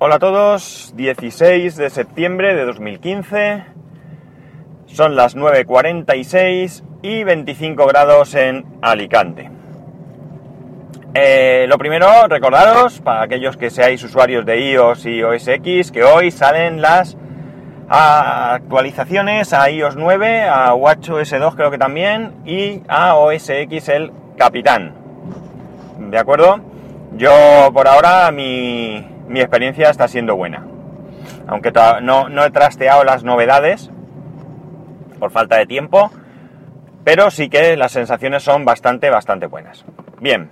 Hola a todos, 16 de septiembre de 2015, son las 9.46 y 25 grados en Alicante. Eh, lo primero, recordaros, para aquellos que seáis usuarios de iOS y OS X, que hoy salen las actualizaciones a iOS 9, a WatchOS 2 creo que también, y a OS X el Capitán. ¿De acuerdo? Yo por ahora mi, mi experiencia está siendo buena. Aunque no, he trasteado las novedades por falta de tiempo, pero sí que las sensaciones son bastante, bastante buenas. Bien,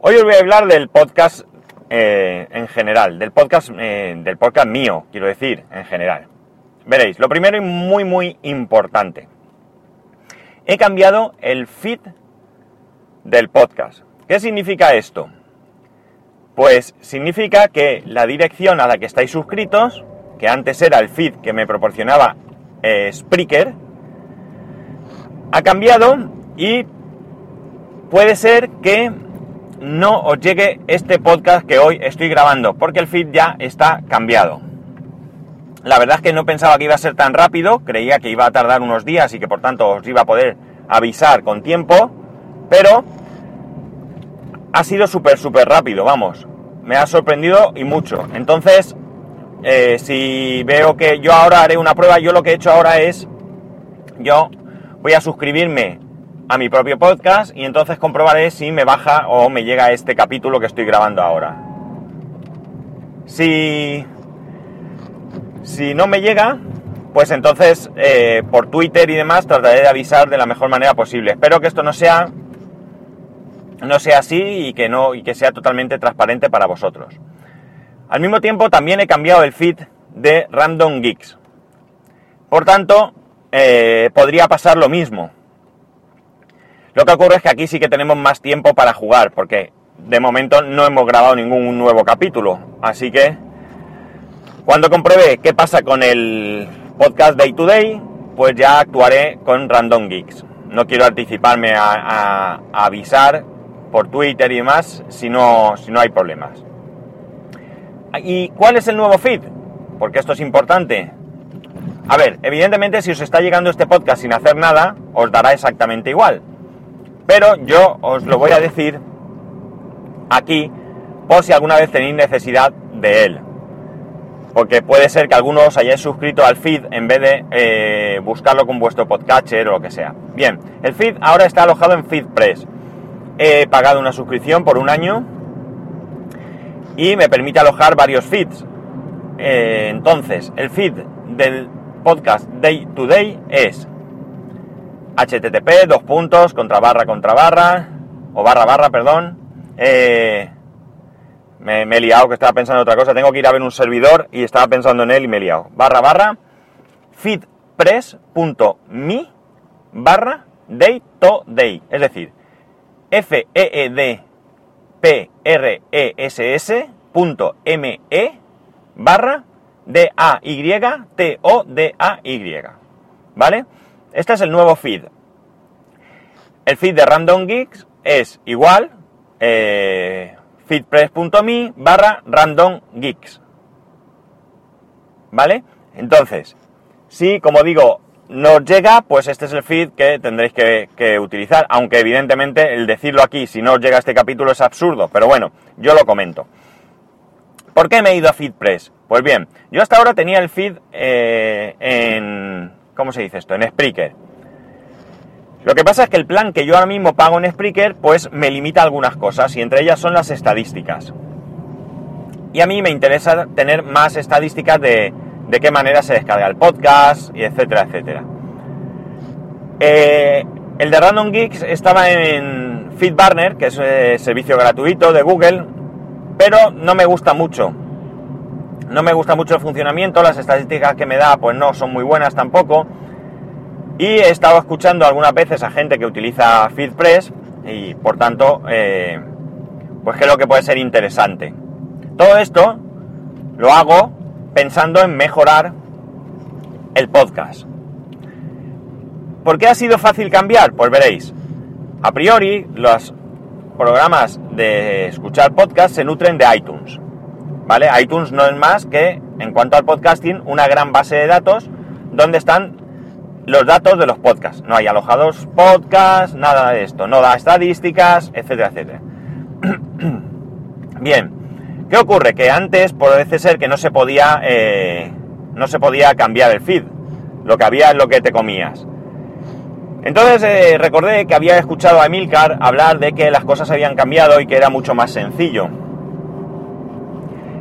hoy os voy a hablar del podcast eh, en general, del podcast, eh, del podcast mío, quiero decir, en general. Veréis, lo primero y muy, muy importante. He cambiado el feed del podcast. ¿Qué significa esto? Pues significa que la dirección a la que estáis suscritos, que antes era el feed que me proporcionaba eh, Spreaker, ha cambiado y puede ser que no os llegue este podcast que hoy estoy grabando, porque el feed ya está cambiado. La verdad es que no pensaba que iba a ser tan rápido, creía que iba a tardar unos días y que por tanto os iba a poder avisar con tiempo, pero ha sido súper, súper rápido, vamos. Me ha sorprendido y mucho. Entonces, eh, si veo que yo ahora haré una prueba, yo lo que he hecho ahora es, yo voy a suscribirme a mi propio podcast y entonces comprobaré si me baja o me llega este capítulo que estoy grabando ahora. Si, si no me llega, pues entonces eh, por Twitter y demás trataré de avisar de la mejor manera posible. Espero que esto no sea no sea así y que, no, y que sea totalmente transparente para vosotros. Al mismo tiempo también he cambiado el feed de Random Geeks. Por tanto, eh, podría pasar lo mismo. Lo que ocurre es que aquí sí que tenemos más tiempo para jugar, porque de momento no hemos grabado ningún nuevo capítulo. Así que, cuando compruebe qué pasa con el podcast Day to Day, pues ya actuaré con Random Geeks. No quiero anticiparme a avisar por Twitter y demás si no, si no hay problemas. ¿Y cuál es el nuevo feed? Porque esto es importante. A ver, evidentemente si os está llegando este podcast sin hacer nada, os dará exactamente igual. Pero yo os lo voy a decir aquí por si alguna vez tenéis necesidad de él. Porque puede ser que algunos os hayáis suscrito al feed en vez de eh, buscarlo con vuestro podcatcher o lo que sea. Bien, el feed ahora está alojado en FeedPress he pagado una suscripción por un año y me permite alojar varios feeds. Eh, entonces, el feed del podcast Day to Day es http dos puntos contra barra contra barra o barra barra perdón. Eh, me, he liado que estaba pensando en otra cosa. Tengo que ir a ver un servidor y estaba pensando en él y me he liado. Barra barra feedpress.me barra day to day. Es decir f e e e barra d a y t o d a y ¿vale? Este es el nuevo feed. El feed de Random Geeks es igual eh, feedpress.me barra random geeks. ¿Vale? Entonces, si como digo, nos llega, pues este es el feed que tendréis que, utilizar, aunque evidentemente el decirlo aquí, si no os llega este capítulo, es absurdo, pero bueno, yo lo comento. ¿Por qué me he ido a FeedPress? Pues bien, yo hasta ahora tenía el feed eh, en... ¿Cómo se dice esto? En Spreaker. Lo que pasa es que el plan que yo ahora mismo pago en Spreaker, pues me limita algunas cosas, y entre ellas son las estadísticas. Y a mí me interesa tener más estadísticas de, de qué manera se descarga el podcast, y etcétera, etcétera. Eh, el de Random Geeks estaba en FeedBurner, que es un eh, servicio gratuito de Google, pero no me gusta mucho. No me gusta mucho el funcionamiento, las estadísticas que me da pues no son muy buenas tampoco. Y he estado escuchando algunas veces a gente que utiliza FeedPress y por tanto, eh, pues creo que puede ser interesante. Todo esto lo hago pensando en mejorar el podcast. ¿Por qué ha sido fácil cambiar? Pues veréis. A priori, los programas de escuchar podcast se nutren de iTunes. ¿vale? iTunes no es más que, en cuanto al podcasting, una gran base de datos donde están los datos de los podcasts. No hay alojados podcasts, nada de esto. No da estadísticas, etcétera, etcétera. Bien, ¿qué ocurre? Que antes parece ser que no se podía, eh, no se podía cambiar el feed. Lo que había es lo que te comías. Entonces eh, recordé que había escuchado a Emilcar hablar de que las cosas habían cambiado y que era mucho más sencillo.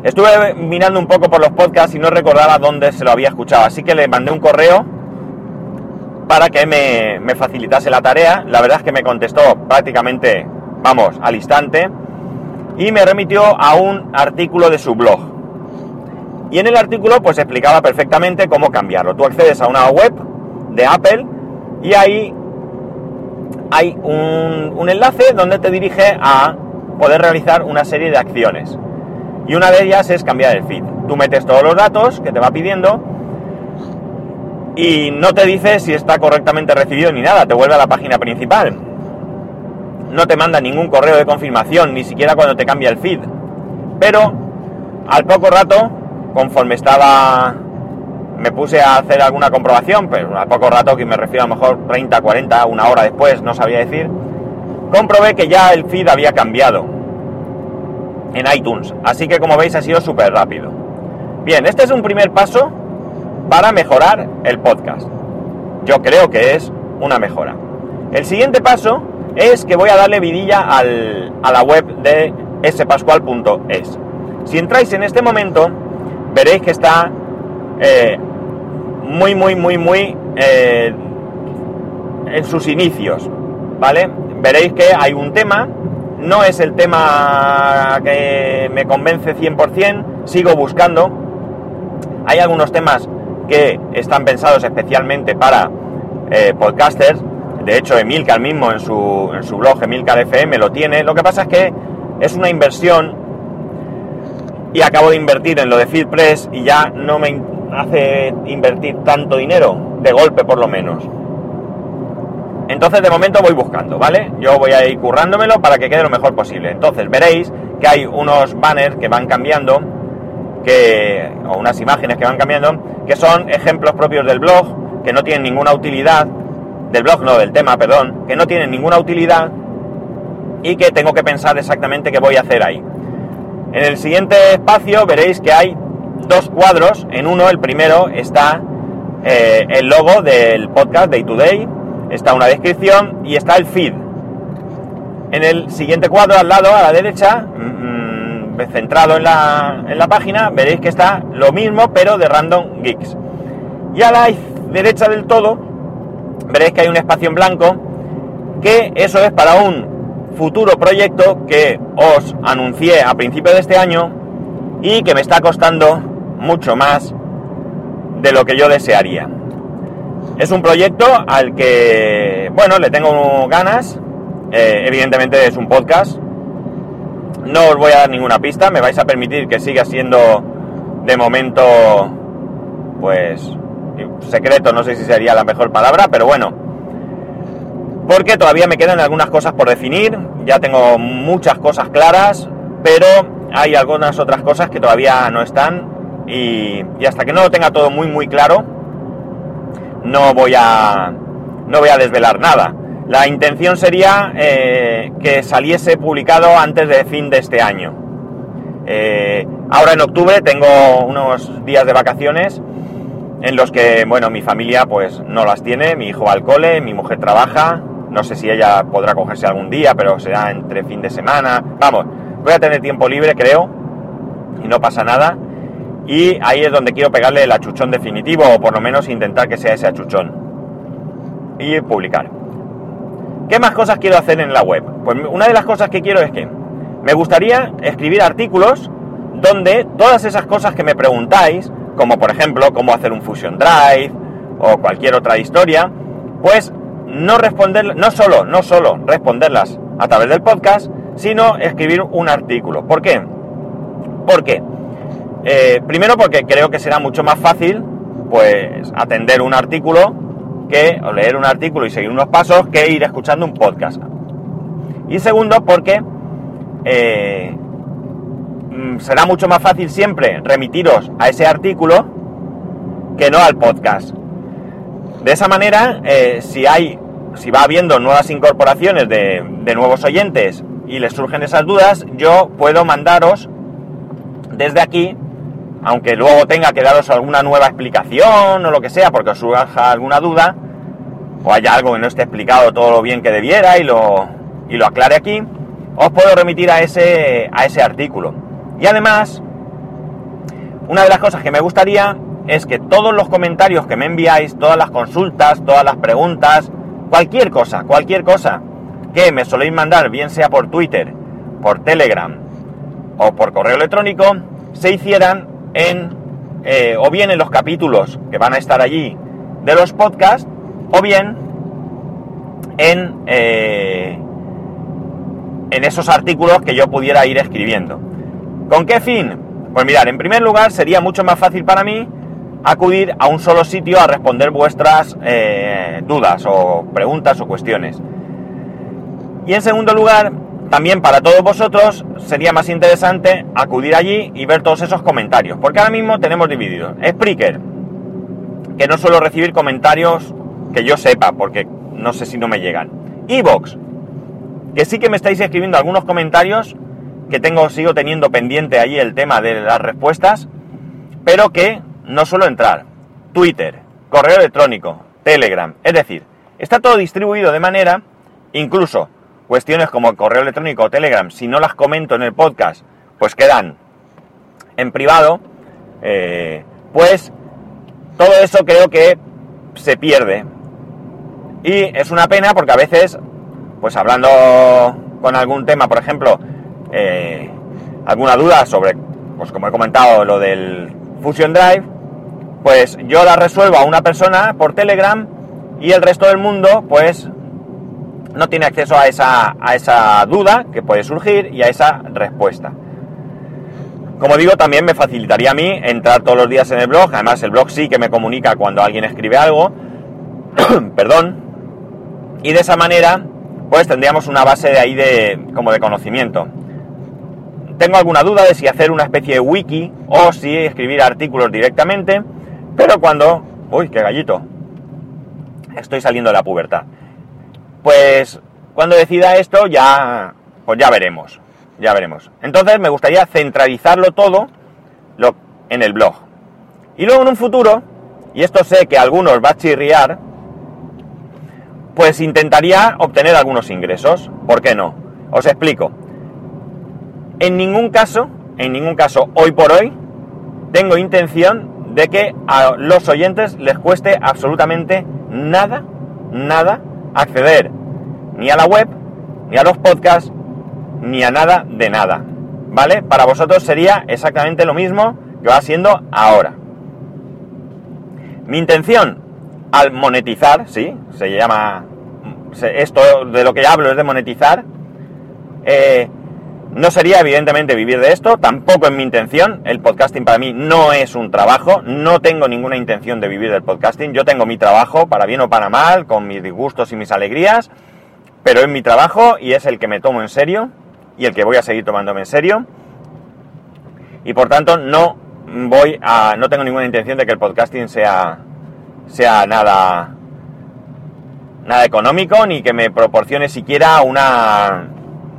Estuve mirando un poco por los podcasts y no recordaba dónde se lo había escuchado, así que le mandé un correo para que me, me facilitase la tarea. La verdad es que me contestó prácticamente, vamos, al instante y me remitió a un artículo de su blog. Y en el artículo pues explicaba perfectamente cómo cambiarlo. Tú accedes a una web de Apple y ahí hay un, enlace donde te dirige a poder realizar una serie de acciones. Y una de ellas es cambiar el feed. Tú metes todos los datos que te va pidiendo y no te dice si está correctamente recibido ni nada, te vuelve a la página principal. No te manda ningún correo de confirmación, ni siquiera cuando te cambia el feed. Pero al poco rato, conforme estaba me puse a hacer alguna comprobación, pero a poco rato, que me refiero a lo mejor 30, 40, una hora después, no sabía decir, comprobé que ya el feed había cambiado en iTunes. Así que como veis ha sido súper rápido. Bien, este es un primer paso para mejorar el podcast. Yo creo que es una mejora. El siguiente paso es que voy a darle vidilla al, a la web de spascual.es. Si entráis en este momento, veréis que está eh, muy, muy, muy, muy eh, en sus inicios, ¿vale? Veréis que hay un tema, no es el tema que me convence 100%, sigo buscando. Hay algunos temas que están pensados especialmente para eh, podcasters. De hecho, Emilcar mismo en su, en su blog, Emilcar FM, lo tiene. Lo que pasa es que es una inversión y acabo de invertir en lo de FeedPress y ya no me, hace invertir tanto dinero, de golpe por lo menos. Entonces de momento voy buscando, ¿vale? Yo voy a ir currándomelo para que quede lo mejor posible. Entonces veréis que hay unos banners que van cambiando, que, o unas imágenes que van cambiando, que son ejemplos propios del blog, que no tienen ninguna utilidad, del blog no, del tema, perdón, que no tienen ninguna utilidad y que tengo que pensar exactamente qué voy a hacer ahí. En el siguiente espacio veréis que hay dos cuadros. En uno, el primero, está eh, el logo del podcast Day to Day, está una descripción y está el feed. En el siguiente cuadro, al lado, a la derecha, mm, mm, centrado en la, en la página, veréis que está lo mismo, pero de Random Geeks. Y a la derecha del todo, veréis que hay un espacio en blanco, que eso es para un futuro proyecto que os anuncié a principio de este año y que me está costando mucho más de lo que yo desearía. Es un proyecto al que, bueno, le tengo ganas. Eh, evidentemente es un podcast. No os voy a dar ninguna pista. Me vais a permitir que siga siendo de momento, pues, secreto. No sé si sería la mejor palabra, pero bueno. Porque todavía me quedan algunas cosas por definir. Ya tengo muchas cosas claras, pero hay algunas otras cosas que todavía no están y, hasta que no lo tenga todo muy muy claro, no voy a, no voy a desvelar nada. La intención sería eh, que saliese publicado antes de fin de este año. Eh, ahora en octubre tengo unos días de vacaciones en los que, bueno, mi familia pues no las tiene, mi hijo va al cole, mi mujer trabaja, no sé si ella podrá cogerse algún día, pero será entre fin de semana. Vamos, voy a tener tiempo libre, creo, y no pasa nada. Y ahí es donde quiero pegarle el achuchón definitivo, o por lo menos intentar que sea ese achuchón. Y publicar. ¿Qué más cosas quiero hacer en la web? Pues una de las cosas que quiero es que me gustaría escribir artículos donde todas esas cosas que me preguntáis, como por ejemplo cómo hacer un Fusion Drive o cualquier otra historia, pues no responder, no solo, no solo responderlas a través del podcast, sino escribir un artículo. ¿Por qué? Porque eh, primero porque creo que será mucho más fácil pues atender un artículo que o leer un artículo y seguir unos pasos que ir escuchando un podcast. Y segundo porque eh, será mucho más fácil siempre remitiros a ese artículo que no al podcast. De esa manera, eh, si hay, si va habiendo nuevas incorporaciones de, de nuevos oyentes y les surgen esas dudas, yo puedo mandaros desde aquí, aunque luego tenga que daros alguna nueva explicación o lo que sea, porque os surja alguna duda, o haya algo que no esté explicado todo lo bien que debiera y lo, y lo aclare aquí, os puedo remitir a ese, a ese artículo. Y además, una de las cosas que me gustaría es que todos los comentarios que me enviáis, todas las consultas, todas las preguntas, cualquier cosa, cualquier cosa que me soléis mandar, bien sea por Twitter, por Telegram o por correo electrónico, se hicieran en, eh, o bien en los capítulos que van a estar allí de los podcasts, o bien en, eh, en esos artículos que yo pudiera ir escribiendo. ¿Con qué fin? Pues mirar, en primer lugar sería mucho más fácil para mí acudir a un solo sitio a responder vuestras eh, dudas o preguntas o cuestiones. Y en segundo lugar, también para todos vosotros sería más interesante acudir allí y ver todos esos comentarios, porque ahora mismo tenemos divididos. Spreaker, que no suelo recibir comentarios que yo sepa, porque no sé si no me llegan. Evox, que sí que me estáis escribiendo algunos comentarios, que tengo, sigo teniendo pendiente ahí el tema de las respuestas, pero que no suelo entrar. Twitter, correo electrónico, Telegram, es decir, está todo distribuido de manera, incluso cuestiones como correo electrónico o Telegram, si no las comento en el podcast, pues quedan en privado, eh, pues todo eso creo que se pierde. Y es una pena porque a veces, pues hablando con algún tema, por ejemplo, eh, alguna duda sobre, pues como he comentado, lo del Fusion Drive, pues yo la resuelvo a una persona por Telegram y el resto del mundo pues no tiene acceso a esa, a esa duda que puede surgir y a esa respuesta. Como digo, también me facilitaría a mí entrar todos los días en el blog, además el blog sí que me comunica cuando alguien escribe algo, perdón, y de esa manera pues tendríamos una base de ahí de como de conocimiento. Tengo alguna duda de si hacer una especie de wiki o si escribir artículos directamente, pero cuando... Uy, qué gallito. Estoy saliendo de la pubertad. Pues cuando decida esto ya... Pues ya veremos. Ya veremos. Entonces me gustaría centralizarlo todo lo, en el blog. Y luego en un futuro, y esto sé que a algunos va a chirriar, pues intentaría obtener algunos ingresos. ¿Por qué no? Os explico. En ningún caso, en ningún caso, hoy por hoy, tengo intención de que a los oyentes les cueste absolutamente nada, nada acceder ni a la web, ni a los podcasts, ni a nada de nada. ¿Vale? Para vosotros sería exactamente lo mismo que va siendo ahora. Mi intención al monetizar, sí, se llama, esto de lo que hablo es de monetizar, eh, no sería evidentemente vivir de esto, tampoco es mi intención. El podcasting para mí no es un trabajo, no tengo ninguna intención de vivir del podcasting. Yo tengo mi trabajo, para bien o para mal, con mis disgustos y mis alegrías, pero es mi trabajo y es el que me tomo en serio y el que voy a seguir tomándome en serio. Y por tanto no voy a, no tengo ninguna intención de que el podcasting sea, sea nada, nada económico ni que me proporcione siquiera una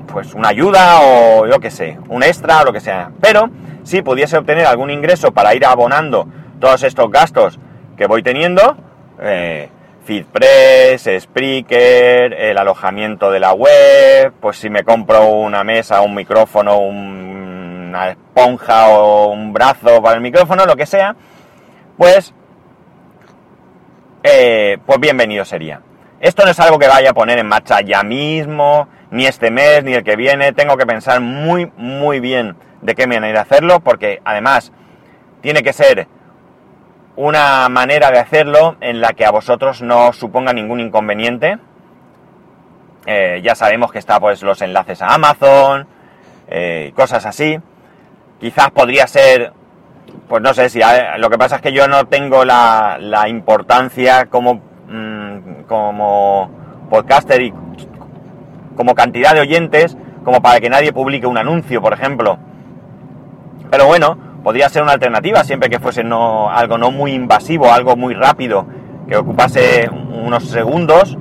pues una ayuda o yo qué sé, un extra o lo que sea. Pero si pudiese obtener algún ingreso para ir abonando todos estos gastos que voy teniendo, eh, FeedPress, Spreaker, el alojamiento de la web, pues si me compro una mesa, un micrófono, una esponja o un brazo para el micrófono, lo que sea, pues, eh, pues bienvenido sería. Esto no es algo que vaya a poner en marcha ya mismo, ni este mes, ni el que viene. Tengo que pensar muy, muy bien de qué manera hacerlo, porque además tiene que ser una manera de hacerlo en la que a vosotros no suponga ningún inconveniente. Eh, ya sabemos que está pues los enlaces a Amazon, eh, cosas así. Quizás podría ser, pues no sé si lo que pasa es que yo no tengo la, la importancia como, mm, como podcaster y como cantidad de oyentes como para que nadie publique un anuncio, por ejemplo. Pero bueno, podría ser una alternativa siempre que fuese no, algo no muy invasivo, algo muy rápido, que ocupase unos segundos.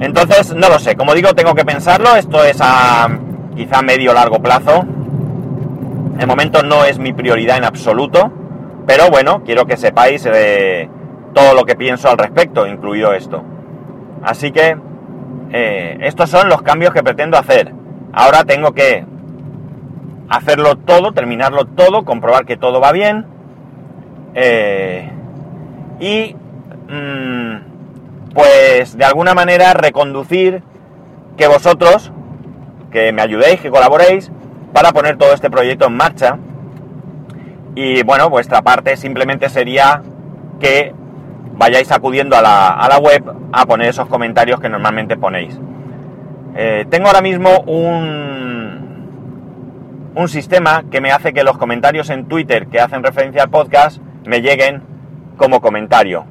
Entonces, no lo sé, como digo, tengo que pensarlo, esto es a quizá medio largo plazo. De momento no es mi prioridad en absoluto, pero bueno, quiero que sepáis eh, todo lo que pienso al respecto, incluido esto. Así que eh, estos son los cambios que pretendo hacer. Ahora tengo que hacerlo todo, terminarlo todo, comprobar que todo va bien. Eh, y mm, pues de alguna manera reconducir que vosotros, que me ayudéis, que colaboréis para poner todo este proyecto en marcha. Y bueno, vuestra parte simplemente sería que vayáis acudiendo a la, web a poner esos comentarios que normalmente ponéis. Eh, tengo ahora mismo un, un sistema que me hace que los comentarios en Twitter que hacen referencia al podcast me lleguen como comentario.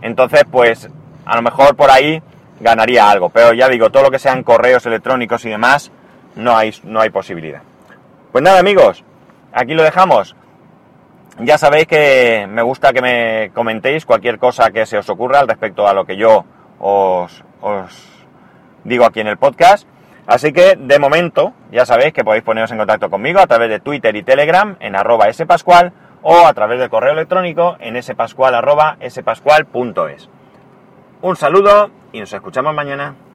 Entonces, pues a lo mejor por ahí ganaría algo. Pero ya digo, todo lo que sean correos electrónicos y demás, no hay, no hay posibilidad. Pues nada amigos, aquí lo dejamos. Ya sabéis que me gusta que me comentéis cualquier cosa que se os ocurra al respecto a lo que yo os, digo aquí en el podcast. Así que de momento ya sabéis que podéis poneros en contacto conmigo a través de Twitter y Telegram en arroba spascual o a través del correo electrónico en spascual arroba spascual.es. Un saludo y nos escuchamos mañana.